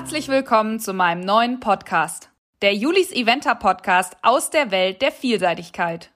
Herzlich willkommen zu meinem neuen Podcast, der Julis Eventer Podcast aus der Welt der Vielseitigkeit.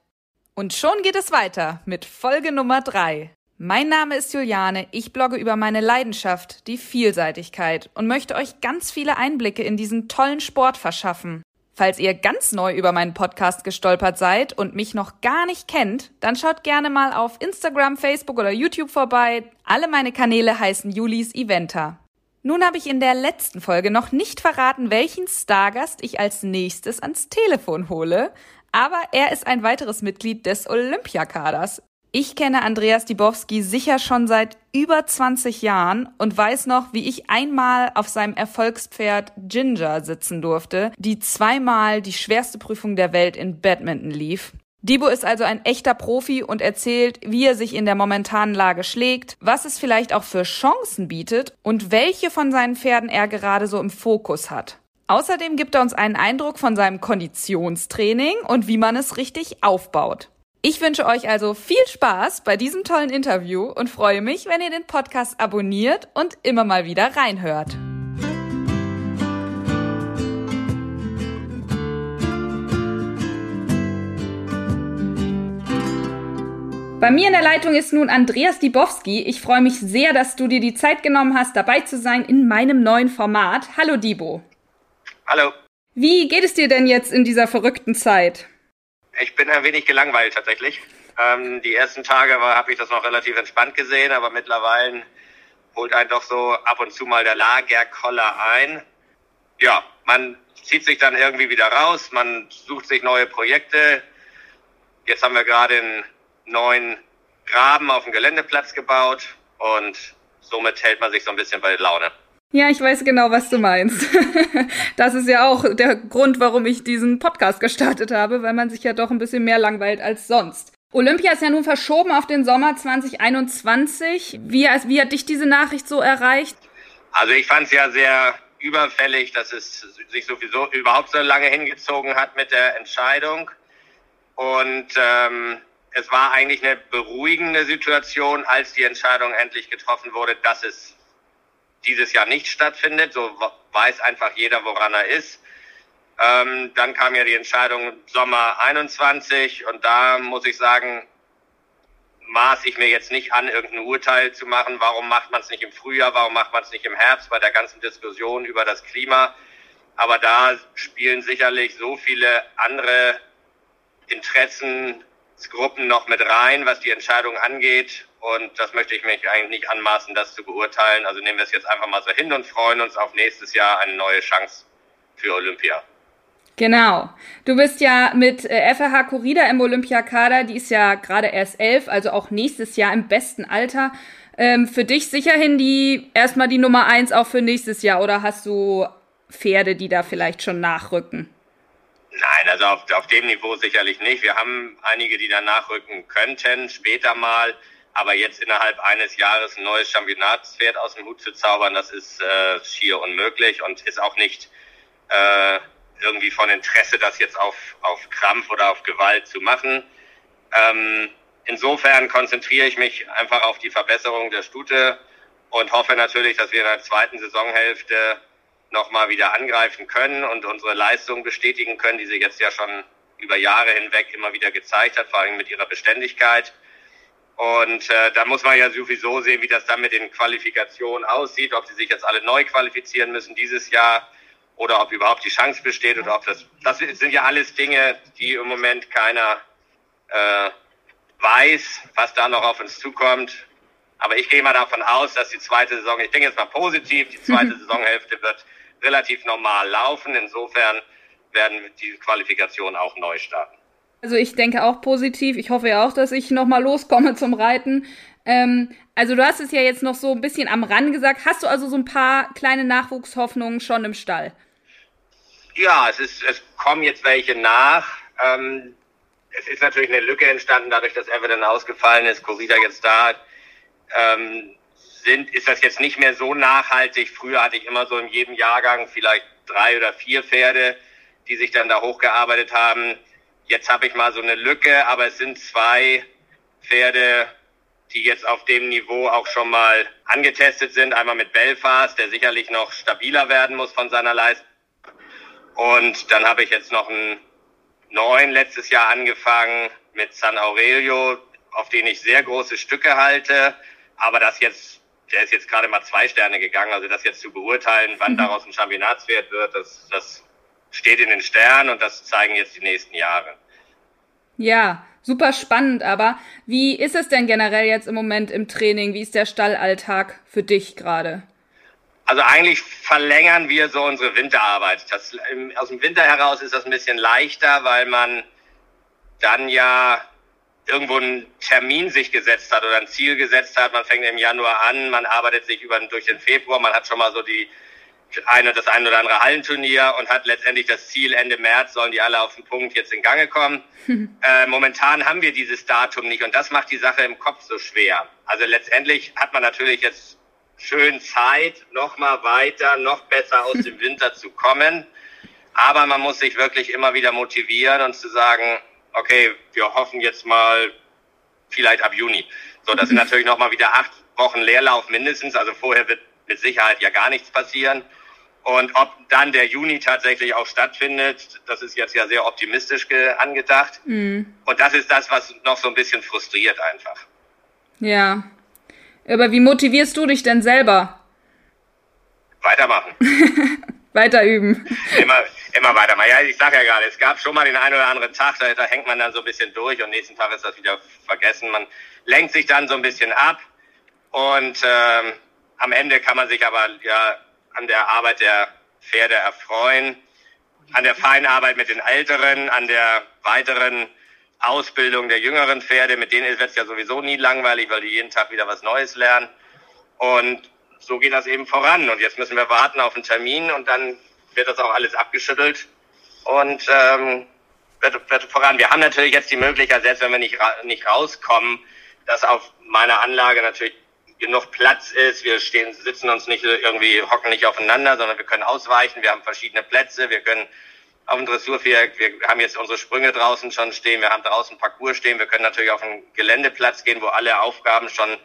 Und schon geht es weiter mit Folge Nummer drei. Mein Name ist Juliane, ich blogge über meine Leidenschaft, die Vielseitigkeit und möchte euch ganz viele Einblicke in diesen tollen Sport verschaffen. Falls ihr ganz neu über meinen Podcast gestolpert seid und mich noch gar nicht kennt, dann schaut gerne mal auf Instagram, Facebook oder YouTube vorbei. Alle meine Kanäle heißen Julis Eventer. Nun habe ich in der letzten Folge noch nicht verraten, welchen Stargast ich als nächstes ans Telefon hole, aber er ist ein weiteres Mitglied des Olympiakaders. Ich kenne Andreas Dibowski sicher schon seit über 20 Jahren und weiß noch, wie ich einmal auf seinem Erfolgspferd Ginger sitzen durfte, die zweimal die schwerste Prüfung der Welt in Badminton lief. Dibo ist also ein echter Profi und erzählt, wie er sich in der momentanen Lage schlägt, was es vielleicht auch für Chancen bietet und welche von seinen Pferden er gerade so im Fokus hat. Außerdem gibt er uns einen Eindruck von seinem Konditionstraining und wie man es richtig aufbaut. Ich wünsche euch also viel Spaß bei diesem tollen Interview und freue mich, wenn ihr den Podcast abonniert und immer mal wieder reinhört. Bei mir in der Leitung ist nun Andreas Dibowski. Ich freue mich sehr, dass du dir die Zeit genommen hast, dabei zu sein in meinem neuen Format. Hallo Dibo. Hallo. Wie geht es dir denn jetzt in dieser verrückten Zeit? Ich bin ein wenig gelangweilt tatsächlich. Ähm, die ersten Tage habe ich das noch relativ entspannt gesehen, aber mittlerweile holt einen doch so ab und zu mal der Lagerkoller ein. Ja, man zieht sich dann irgendwie wieder raus, man sucht sich neue Projekte. Jetzt haben wir gerade einen neuen Graben auf dem Geländeplatz gebaut und somit hält man sich so ein bisschen bei Laune. Ja, ich weiß genau, was du meinst. das ist ja auch der Grund, warum ich diesen Podcast gestartet habe, weil man sich ja doch ein bisschen mehr langweilt als sonst. Olympia ist ja nun verschoben auf den Sommer 2021. Wie, wie hat dich diese Nachricht so erreicht? Also ich fand es ja sehr überfällig, dass es sich sowieso überhaupt so lange hingezogen hat mit der Entscheidung. Und ähm, es war eigentlich eine beruhigende Situation, als die Entscheidung endlich getroffen wurde, dass es dieses Jahr nicht stattfindet. So weiß einfach jeder, woran er ist. Ähm, dann kam ja die Entscheidung Sommer 21 und da muss ich sagen, maß ich mir jetzt nicht an, irgendein Urteil zu machen. Warum macht man es nicht im Frühjahr? Warum macht man es nicht im Herbst bei der ganzen Diskussion über das Klima? Aber da spielen sicherlich so viele andere Interessensgruppen noch mit rein, was die Entscheidung angeht. Und das möchte ich mich eigentlich nicht anmaßen, das zu beurteilen. Also nehmen wir es jetzt einfach mal so hin und freuen uns auf nächstes Jahr eine neue Chance für Olympia. Genau. Du bist ja mit äh, FRH Corrida im Olympiakader. Die ist ja gerade erst elf, also auch nächstes Jahr im besten Alter. Ähm, für dich sicherhin die erstmal die Nummer eins auch für nächstes Jahr oder hast du Pferde, die da vielleicht schon nachrücken? Nein, also auf, auf dem Niveau sicherlich nicht. Wir haben einige, die da nachrücken könnten, später mal. Aber jetzt innerhalb eines Jahres ein neues Championatspferd aus dem Hut zu zaubern, das ist äh, schier unmöglich und ist auch nicht äh, irgendwie von Interesse, das jetzt auf, auf Krampf oder auf Gewalt zu machen. Ähm, insofern konzentriere ich mich einfach auf die Verbesserung der Stute und hoffe natürlich, dass wir in der zweiten Saisonhälfte nochmal wieder angreifen können und unsere Leistung bestätigen können, die sie jetzt ja schon über Jahre hinweg immer wieder gezeigt hat, vor allem mit ihrer Beständigkeit. Und äh, da muss man ja sowieso sehen, wie das dann mit den Qualifikationen aussieht, ob sie sich jetzt alle neu qualifizieren müssen dieses Jahr oder ob überhaupt die Chance besteht oder ob das, das sind ja alles Dinge, die im Moment keiner äh, weiß, was da noch auf uns zukommt. Aber ich gehe mal davon aus, dass die zweite Saison, ich denke jetzt mal positiv, die zweite Saisonhälfte wird relativ normal laufen. Insofern werden die Qualifikationen auch neu starten. Also ich denke auch positiv. Ich hoffe ja auch, dass ich nochmal loskomme zum Reiten. Ähm, also du hast es ja jetzt noch so ein bisschen am Rand gesagt. Hast du also so ein paar kleine Nachwuchshoffnungen schon im Stall? Ja, es ist, es kommen jetzt welche nach. Ähm, es ist natürlich eine Lücke entstanden, dadurch, dass Everton ausgefallen ist, Corrida jetzt da. Ähm, sind, ist das jetzt nicht mehr so nachhaltig. Früher hatte ich immer so in jedem Jahrgang vielleicht drei oder vier Pferde, die sich dann da hochgearbeitet haben. Jetzt habe ich mal so eine Lücke, aber es sind zwei Pferde, die jetzt auf dem Niveau auch schon mal angetestet sind. Einmal mit Belfast, der sicherlich noch stabiler werden muss von seiner Leistung. Und dann habe ich jetzt noch einen neuen letztes Jahr angefangen mit San Aurelio, auf den ich sehr große Stücke halte. Aber das jetzt, der ist jetzt gerade mal zwei Sterne gegangen. Also das jetzt zu beurteilen, wann mhm. daraus ein Championatswert wird, das, das steht in den Sternen und das zeigen jetzt die nächsten Jahre. Ja, super spannend, aber wie ist es denn generell jetzt im Moment im Training? Wie ist der Stallalltag für dich gerade? Also eigentlich verlängern wir so unsere Winterarbeit. Das, aus dem Winter heraus ist das ein bisschen leichter, weil man dann ja irgendwo einen Termin sich gesetzt hat oder ein Ziel gesetzt hat. Man fängt im Januar an, man arbeitet sich über durch den Februar, man hat schon mal so die eine, das ein oder andere Hallenturnier und hat letztendlich das Ziel, Ende März sollen die alle auf den Punkt jetzt in Gange kommen. äh, momentan haben wir dieses Datum nicht und das macht die Sache im Kopf so schwer. Also letztendlich hat man natürlich jetzt schön Zeit, noch mal weiter, noch besser aus dem Winter zu kommen. Aber man muss sich wirklich immer wieder motivieren und zu sagen, okay, wir hoffen jetzt mal vielleicht ab Juni. So, das sind natürlich noch mal wieder acht Wochen Leerlauf mindestens. Also vorher wird mit Sicherheit ja gar nichts passieren. Und ob dann der Juni tatsächlich auch stattfindet, das ist jetzt ja sehr optimistisch angedacht. Mhm. Und das ist das, was noch so ein bisschen frustriert einfach. Ja. Aber wie motivierst du dich denn selber? Weitermachen. Weiter üben. Immer, immer weitermachen. Ja, ich sag ja gerade, es gab schon mal den einen oder anderen Tag, da, da hängt man dann so ein bisschen durch und nächsten Tag ist das wieder vergessen. Man lenkt sich dann so ein bisschen ab und ähm, am Ende kann man sich aber ja an der Arbeit der Pferde erfreuen, an der feinen Arbeit mit den Älteren, an der weiteren Ausbildung der jüngeren Pferde. Mit denen wird es ja sowieso nie langweilig, weil die jeden Tag wieder was Neues lernen. Und so geht das eben voran. Und jetzt müssen wir warten auf einen Termin und dann wird das auch alles abgeschüttelt und ähm, wird, wird voran. Wir haben natürlich jetzt die Möglichkeit, selbst wenn wir nicht, nicht rauskommen, dass auf meiner Anlage natürlich genug Platz ist. Wir stehen, sitzen uns nicht irgendwie, hocken nicht aufeinander, sondern wir können ausweichen. Wir haben verschiedene Plätze. Wir können auf dem Dressurviereck, wir haben jetzt unsere Sprünge draußen schon stehen. Wir haben draußen Parcours stehen. Wir können natürlich auf einen Geländeplatz gehen, wo alle Aufgaben schon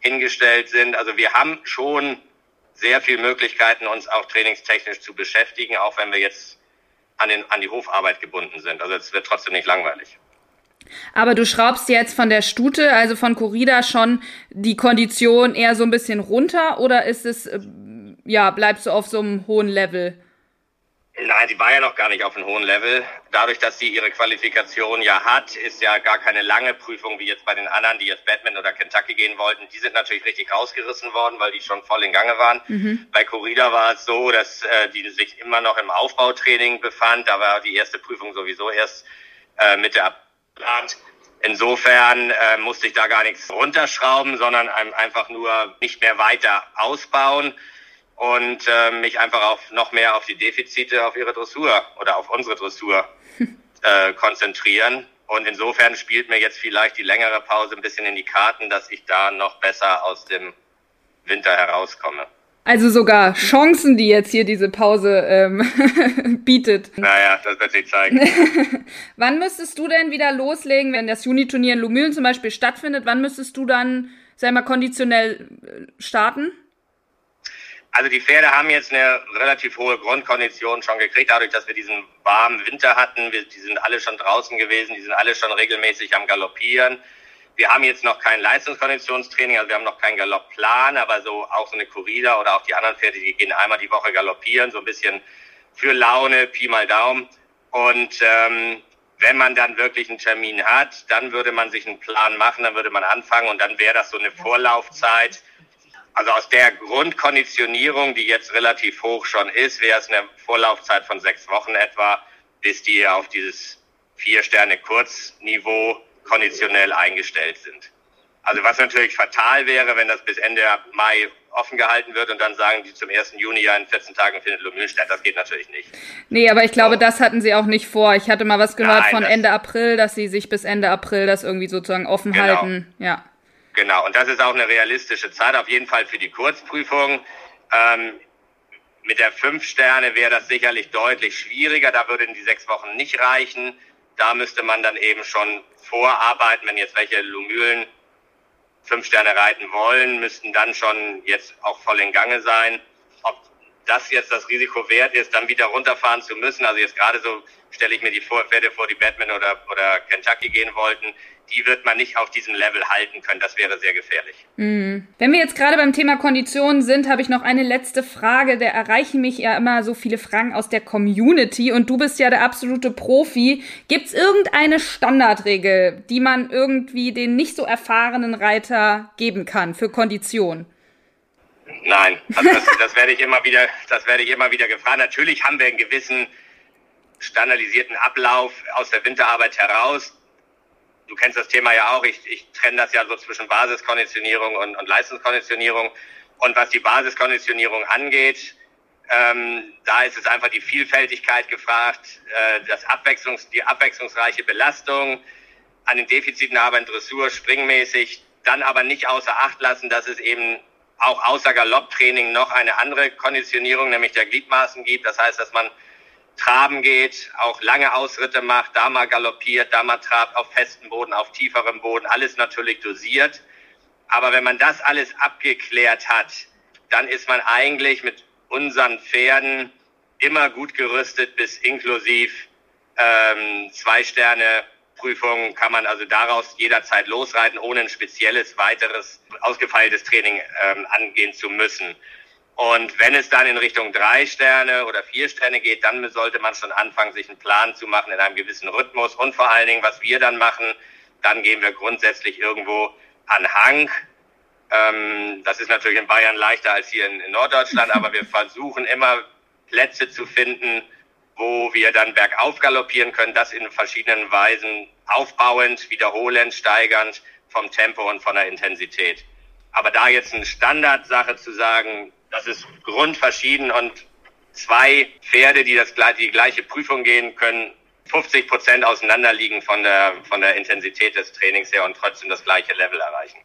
hingestellt sind. Also wir haben schon sehr viele Möglichkeiten, uns auch trainingstechnisch zu beschäftigen, auch wenn wir jetzt an, den, an die Hofarbeit gebunden sind. Also es wird trotzdem nicht langweilig. Aber du schraubst jetzt von der Stute, also von Corrida, schon die Kondition eher so ein bisschen runter oder ist es, äh, ja, bleibst du auf so einem hohen Level? Nein, die war ja noch gar nicht auf einem hohen Level. Dadurch, dass sie ihre Qualifikation ja hat, ist ja gar keine lange Prüfung wie jetzt bei den anderen, die jetzt Batman oder Kentucky gehen wollten. Die sind natürlich richtig rausgerissen worden, weil die schon voll in Gange waren. Mhm. Bei Corrida war es so, dass äh, die sich immer noch im Aufbautraining befand. Da war die erste Prüfung sowieso erst äh, Mitte April. Insofern äh, musste ich da gar nichts runterschrauben, sondern einfach nur nicht mehr weiter ausbauen und äh, mich einfach auf noch mehr auf die Defizite auf ihre Dressur oder auf unsere Dressur äh, konzentrieren. Und insofern spielt mir jetzt vielleicht die längere Pause ein bisschen in die Karten, dass ich da noch besser aus dem Winter herauskomme. Also sogar Chancen, die jetzt hier diese Pause ähm, bietet. Naja, das wird sich zeigen. wann müsstest du denn wieder loslegen, wenn das Juni-Turnier in Lumülen zum Beispiel stattfindet? Wann müsstest du dann, sag mal, konditionell äh, starten? Also die Pferde haben jetzt eine relativ hohe Grundkondition schon gekriegt, dadurch, dass wir diesen warmen Winter hatten. Wir, die sind alle schon draußen gewesen, die sind alle schon regelmäßig am Galoppieren. Wir haben jetzt noch kein Leistungskonditionstraining, also wir haben noch keinen Galoppplan, aber so auch so eine Corrida oder auch die anderen Pferde, die gehen einmal die Woche galoppieren, so ein bisschen für Laune, Pi mal Daumen. Und ähm, wenn man dann wirklich einen Termin hat, dann würde man sich einen Plan machen, dann würde man anfangen und dann wäre das so eine Vorlaufzeit. Also aus der Grundkonditionierung, die jetzt relativ hoch schon ist, wäre es eine Vorlaufzeit von sechs Wochen etwa, bis die auf dieses vier Sterne Kurzniveau konditionell eingestellt sind. Also was natürlich fatal wäre, wenn das bis Ende Mai offen gehalten wird und dann sagen die zum 1. Juni ja in 14 Tagen findet Lumülen statt. Das geht natürlich nicht. Nee, aber ich glaube, so. das hatten sie auch nicht vor. Ich hatte mal was gehört Nein, von Ende April, dass sie sich bis Ende April das irgendwie sozusagen offen genau. halten. Ja. Genau, und das ist auch eine realistische Zeit, auf jeden Fall für die Kurzprüfung. Ähm, mit der 5 Sterne wäre das sicherlich deutlich schwieriger. Da würden die sechs Wochen nicht reichen. Da müsste man dann eben schon vorarbeiten, wenn jetzt welche Lumülen fünf Sterne reiten wollen, müssten dann schon jetzt auch voll in Gange sein. Ob das jetzt das Risiko wert ist, dann wieder runterfahren zu müssen, also jetzt gerade so stelle ich mir die Pferde vor, die Batman oder, oder Kentucky gehen wollten, die wird man nicht auf diesem Level halten können. Das wäre sehr gefährlich. Mhm. Wenn wir jetzt gerade beim Thema Konditionen sind, habe ich noch eine letzte Frage. Da erreichen mich ja immer so viele Fragen aus der Community und du bist ja der absolute Profi. Gibt es irgendeine Standardregel, die man irgendwie den nicht so erfahrenen Reiter geben kann für Konditionen? Nein, also das, das werde ich immer wieder, das werde ich immer wieder gefragt. Natürlich haben wir einen gewissen standardisierten Ablauf aus der Winterarbeit heraus du kennst das Thema ja auch, ich, ich trenne das ja so zwischen Basiskonditionierung und, und Leistungskonditionierung. Und was die Basiskonditionierung angeht, ähm, da ist es einfach die Vielfältigkeit gefragt, äh, das Abwechslungs-, die abwechslungsreiche Belastung, an den Defiziten aber in Dressur springmäßig, dann aber nicht außer Acht lassen, dass es eben auch außer Galopptraining noch eine andere Konditionierung, nämlich der Gliedmaßen gibt. Das heißt, dass man Traben geht, auch lange Ausritte macht, da mal galoppiert, da mal trabt auf festem Boden, auf tieferem Boden, alles natürlich dosiert. Aber wenn man das alles abgeklärt hat, dann ist man eigentlich mit unseren Pferden immer gut gerüstet bis inklusiv ähm, zwei Sterne Prüfung kann man also daraus jederzeit losreiten, ohne ein spezielles weiteres ausgefeiltes Training ähm, angehen zu müssen. Und wenn es dann in Richtung drei Sterne oder vier Sterne geht, dann sollte man schon anfangen, sich einen Plan zu machen in einem gewissen Rhythmus. Und vor allen Dingen, was wir dann machen, dann gehen wir grundsätzlich irgendwo an Hang. Ähm, das ist natürlich in Bayern leichter als hier in, in Norddeutschland, aber wir versuchen immer Plätze zu finden, wo wir dann bergauf galoppieren können, das in verschiedenen Weisen aufbauend, wiederholend, steigernd vom Tempo und von der Intensität. Aber da jetzt eine Standardsache zu sagen, das ist grundverschieden und zwei Pferde, die das, die gleiche Prüfung gehen, können 50 Prozent auseinanderliegen von der, von der Intensität des Trainings her und trotzdem das gleiche Level erreichen.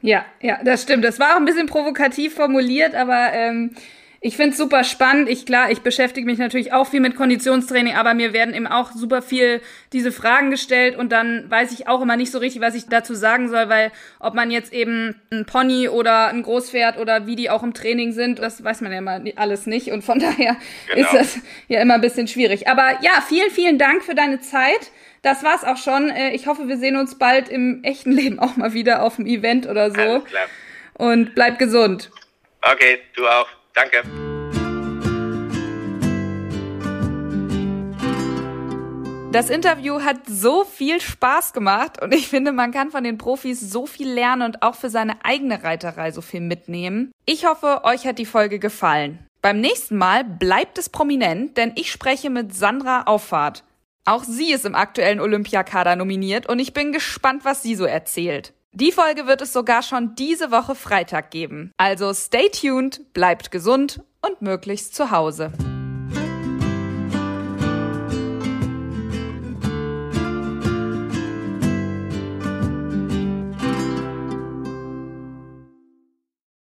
Ja, ja, das stimmt. Das war auch ein bisschen provokativ formuliert, aber ähm, ich finde es super spannend. Ich klar, ich beschäftige mich natürlich auch viel mit Konditionstraining, aber mir werden eben auch super viel diese Fragen gestellt und dann weiß ich auch immer nicht so richtig, was ich dazu sagen soll, weil ob man jetzt eben ein Pony oder ein Großpferd oder wie die auch im Training sind, das weiß man ja immer alles nicht und von daher genau. ist das ja immer ein bisschen schwierig. Aber ja, vielen, vielen Dank für deine Zeit. Das war's auch schon. Äh, ich hoffe, wir sehen uns bald im echten Leben auch mal wieder auf dem Event oder so. Alles klar. Und bleib gesund. Okay, du auch. Danke. Das Interview hat so viel Spaß gemacht und ich finde, man kann von den Profis so viel lernen und auch für seine eigene Reiterei so viel mitnehmen. Ich hoffe, euch hat die Folge gefallen. Beim nächsten Mal bleibt es prominent, denn ich spreche mit Sandra Auffahrt. Auch sie ist im aktuellen Olympiakader nominiert und ich bin gespannt, was sie so erzählt. Die Folge wird es sogar schon diese Woche Freitag geben. Also stay tuned, bleibt gesund und möglichst zu Hause.